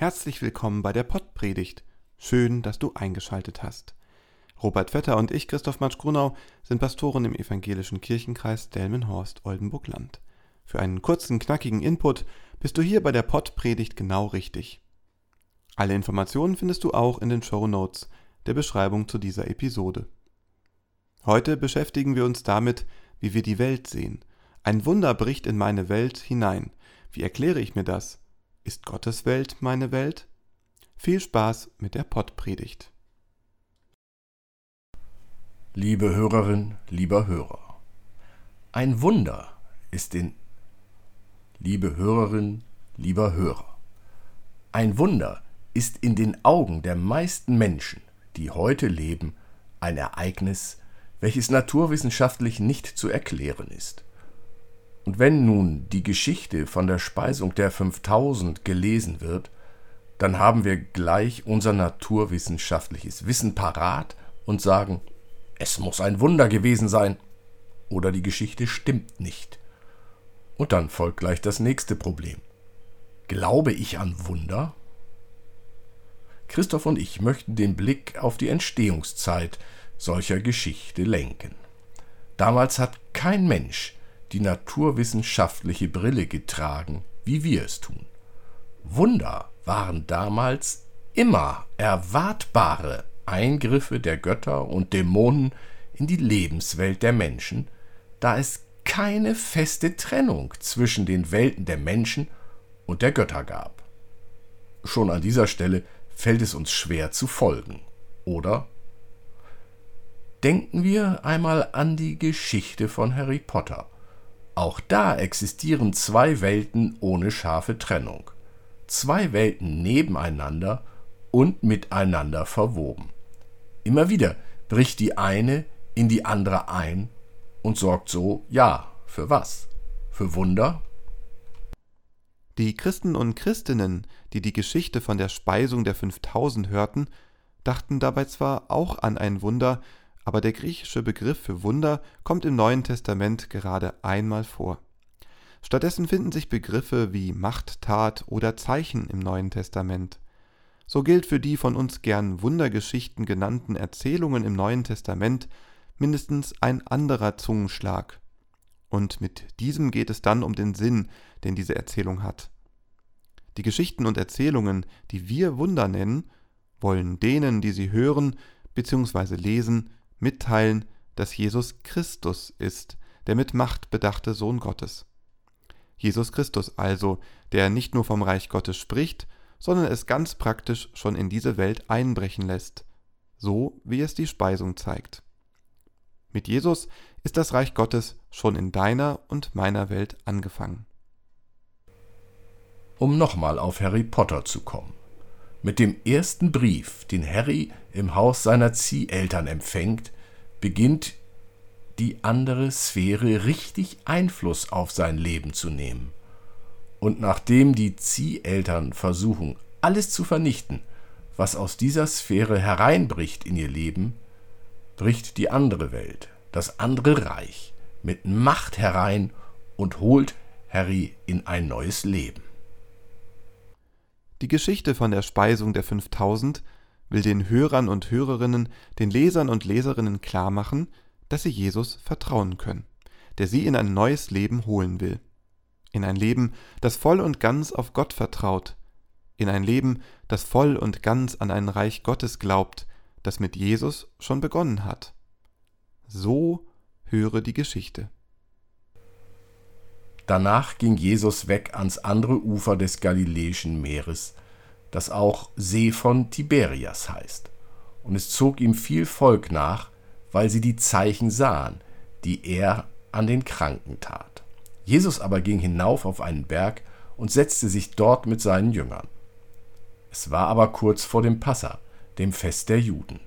Herzlich willkommen bei der Pottpredigt. Schön, dass du eingeschaltet hast. Robert Vetter und ich, Christoph Matsch-Grunau, sind Pastoren im evangelischen Kirchenkreis Delmenhorst-Oldenburg-Land. Für einen kurzen, knackigen Input bist du hier bei der Pottpredigt genau richtig. Alle Informationen findest du auch in den Show Notes der Beschreibung zu dieser Episode. Heute beschäftigen wir uns damit, wie wir die Welt sehen. Ein Wunder bricht in meine Welt hinein. Wie erkläre ich mir das? Ist Gottes Welt meine Welt? Viel Spaß mit der Pottpredigt. Liebe Hörerin, lieber Hörer, ein Wunder ist in Liebe Hörerin, lieber Hörer, ein Wunder ist in den Augen der meisten Menschen, die heute leben, ein Ereignis, welches naturwissenschaftlich nicht zu erklären ist. Und wenn nun die Geschichte von der Speisung der 5000 gelesen wird, dann haben wir gleich unser naturwissenschaftliches Wissen parat und sagen, es muss ein Wunder gewesen sein oder die Geschichte stimmt nicht. Und dann folgt gleich das nächste Problem. Glaube ich an Wunder? Christoph und ich möchten den Blick auf die Entstehungszeit solcher Geschichte lenken. Damals hat kein Mensch die naturwissenschaftliche Brille getragen, wie wir es tun. Wunder waren damals immer erwartbare Eingriffe der Götter und Dämonen in die Lebenswelt der Menschen, da es keine feste Trennung zwischen den Welten der Menschen und der Götter gab. Schon an dieser Stelle fällt es uns schwer zu folgen, oder? Denken wir einmal an die Geschichte von Harry Potter. Auch da existieren zwei Welten ohne scharfe Trennung. Zwei Welten nebeneinander und miteinander verwoben. Immer wieder bricht die eine in die andere ein und sorgt so, ja, für was? Für Wunder? Die Christen und Christinnen, die die Geschichte von der Speisung der 5000 hörten, dachten dabei zwar auch an ein Wunder, aber der griechische Begriff für Wunder kommt im Neuen Testament gerade einmal vor. Stattdessen finden sich Begriffe wie Machttat oder Zeichen im Neuen Testament. So gilt für die von uns gern Wundergeschichten genannten Erzählungen im Neuen Testament mindestens ein anderer Zungenschlag. Und mit diesem geht es dann um den Sinn, den diese Erzählung hat. Die Geschichten und Erzählungen, die wir Wunder nennen, wollen denen, die sie hören bzw. lesen, mitteilen, dass Jesus Christus ist, der mit Macht bedachte Sohn Gottes. Jesus Christus also, der nicht nur vom Reich Gottes spricht, sondern es ganz praktisch schon in diese Welt einbrechen lässt, so wie es die Speisung zeigt. Mit Jesus ist das Reich Gottes schon in deiner und meiner Welt angefangen. Um nochmal auf Harry Potter zu kommen. Mit dem ersten Brief, den Harry im Haus seiner Zieheltern empfängt, beginnt die andere Sphäre richtig Einfluss auf sein Leben zu nehmen. Und nachdem die Zieheltern versuchen, alles zu vernichten, was aus dieser Sphäre hereinbricht in ihr Leben, bricht die andere Welt, das andere Reich, mit Macht herein und holt Harry in ein neues Leben. Die Geschichte von der Speisung der 5000 will den Hörern und Hörerinnen, den Lesern und Leserinnen klarmachen, dass sie Jesus vertrauen können, der sie in ein neues Leben holen will. In ein Leben, das voll und ganz auf Gott vertraut. In ein Leben, das voll und ganz an ein Reich Gottes glaubt, das mit Jesus schon begonnen hat. So höre die Geschichte. Danach ging Jesus weg ans andere Ufer des Galiläischen Meeres, das auch See von Tiberias heißt. Und es zog ihm viel Volk nach, weil sie die Zeichen sahen, die er an den Kranken tat. Jesus aber ging hinauf auf einen Berg und setzte sich dort mit seinen Jüngern. Es war aber kurz vor dem Passa, dem Fest der Juden.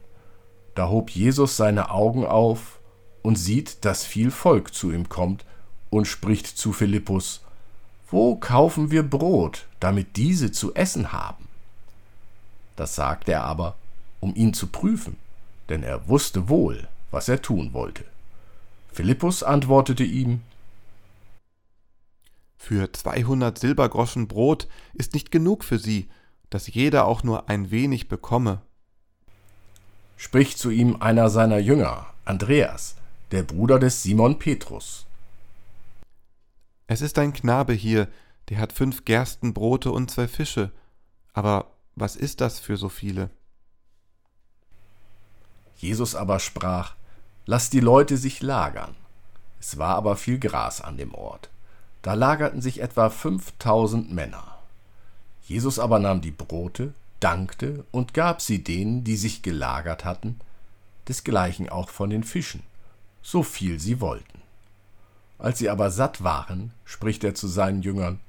Da hob Jesus seine Augen auf und sieht, dass viel Volk zu ihm kommt und spricht zu Philippus, Wo kaufen wir Brot, damit diese zu essen haben? Das sagte er aber, um ihn zu prüfen, denn er wusste wohl, was er tun wollte. Philippus antwortete ihm, Für zweihundert Silbergroschen Brot ist nicht genug für sie, dass jeder auch nur ein wenig bekomme. Spricht zu ihm einer seiner Jünger, Andreas, der Bruder des Simon Petrus. Es ist ein Knabe hier, der hat fünf Gerstenbrote und zwei Fische, aber was ist das für so viele? Jesus aber sprach, Lass die Leute sich lagern. Es war aber viel Gras an dem Ort. Da lagerten sich etwa fünftausend Männer. Jesus aber nahm die Brote, dankte und gab sie denen, die sich gelagert hatten, desgleichen auch von den Fischen, so viel sie wollten. Als sie aber satt waren, spricht er zu seinen Jüngern,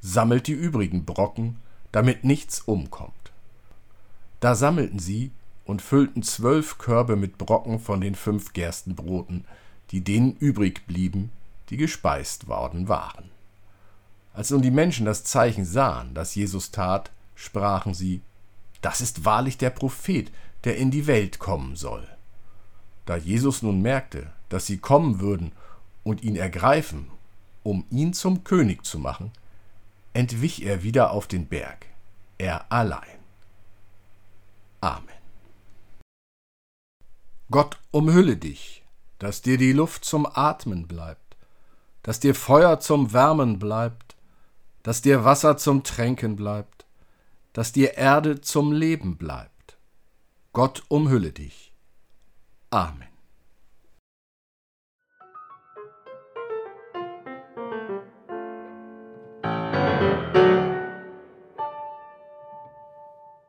sammelt die übrigen Brocken, damit nichts umkommt. Da sammelten sie und füllten zwölf Körbe mit Brocken von den fünf Gerstenbroten, die denen übrig blieben, die gespeist worden waren. Als nun die Menschen das Zeichen sahen, das Jesus tat, sprachen sie, das ist wahrlich der Prophet, der in die Welt kommen soll. Da Jesus nun merkte, dass sie kommen würden und ihn ergreifen, um ihn zum König zu machen, entwich er wieder auf den Berg, er allein. Amen. Gott umhülle dich, dass dir die Luft zum Atmen bleibt, dass dir Feuer zum Wärmen bleibt, dass dir Wasser zum Tränken bleibt, dass dir Erde zum Leben bleibt. Gott umhülle dich. Amen.